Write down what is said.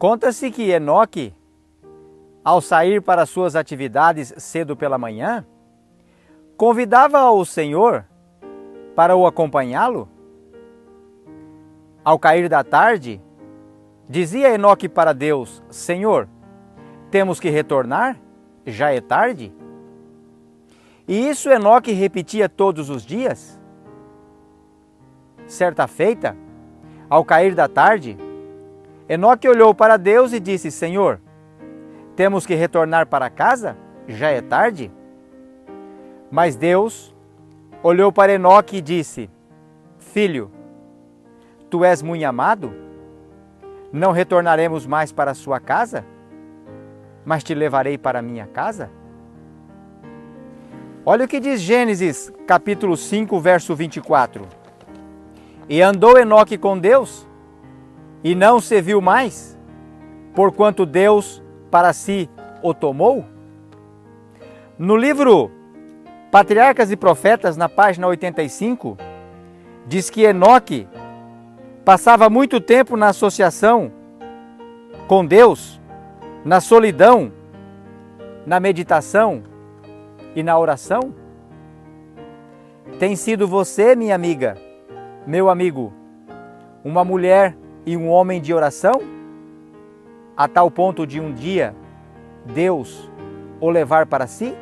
Conta-se que Enoque, ao sair para suas atividades cedo pela manhã, convidava o Senhor para o acompanhá-lo. Ao cair da tarde, dizia Enoque para Deus: Senhor, temos que retornar? Já é tarde? E isso Enoque repetia todos os dias? Certa feita, ao cair da tarde, Enoque olhou para Deus e disse: Senhor, temos que retornar para casa? Já é tarde? Mas Deus olhou para Enoque e disse: Filho, tu és muito amado? Não retornaremos mais para a sua casa? Mas te levarei para minha casa? Olha o que diz Gênesis, capítulo 5, verso 24. E andou Enoque com Deus, e não se viu mais, porquanto Deus para si o tomou? No livro Patriarcas e Profetas, na página 85, diz que Enoque passava muito tempo na associação com Deus, na solidão, na meditação e na oração? Tem sido você, minha amiga, meu amigo, uma mulher e um homem de oração? A tal ponto de um dia Deus o levar para si?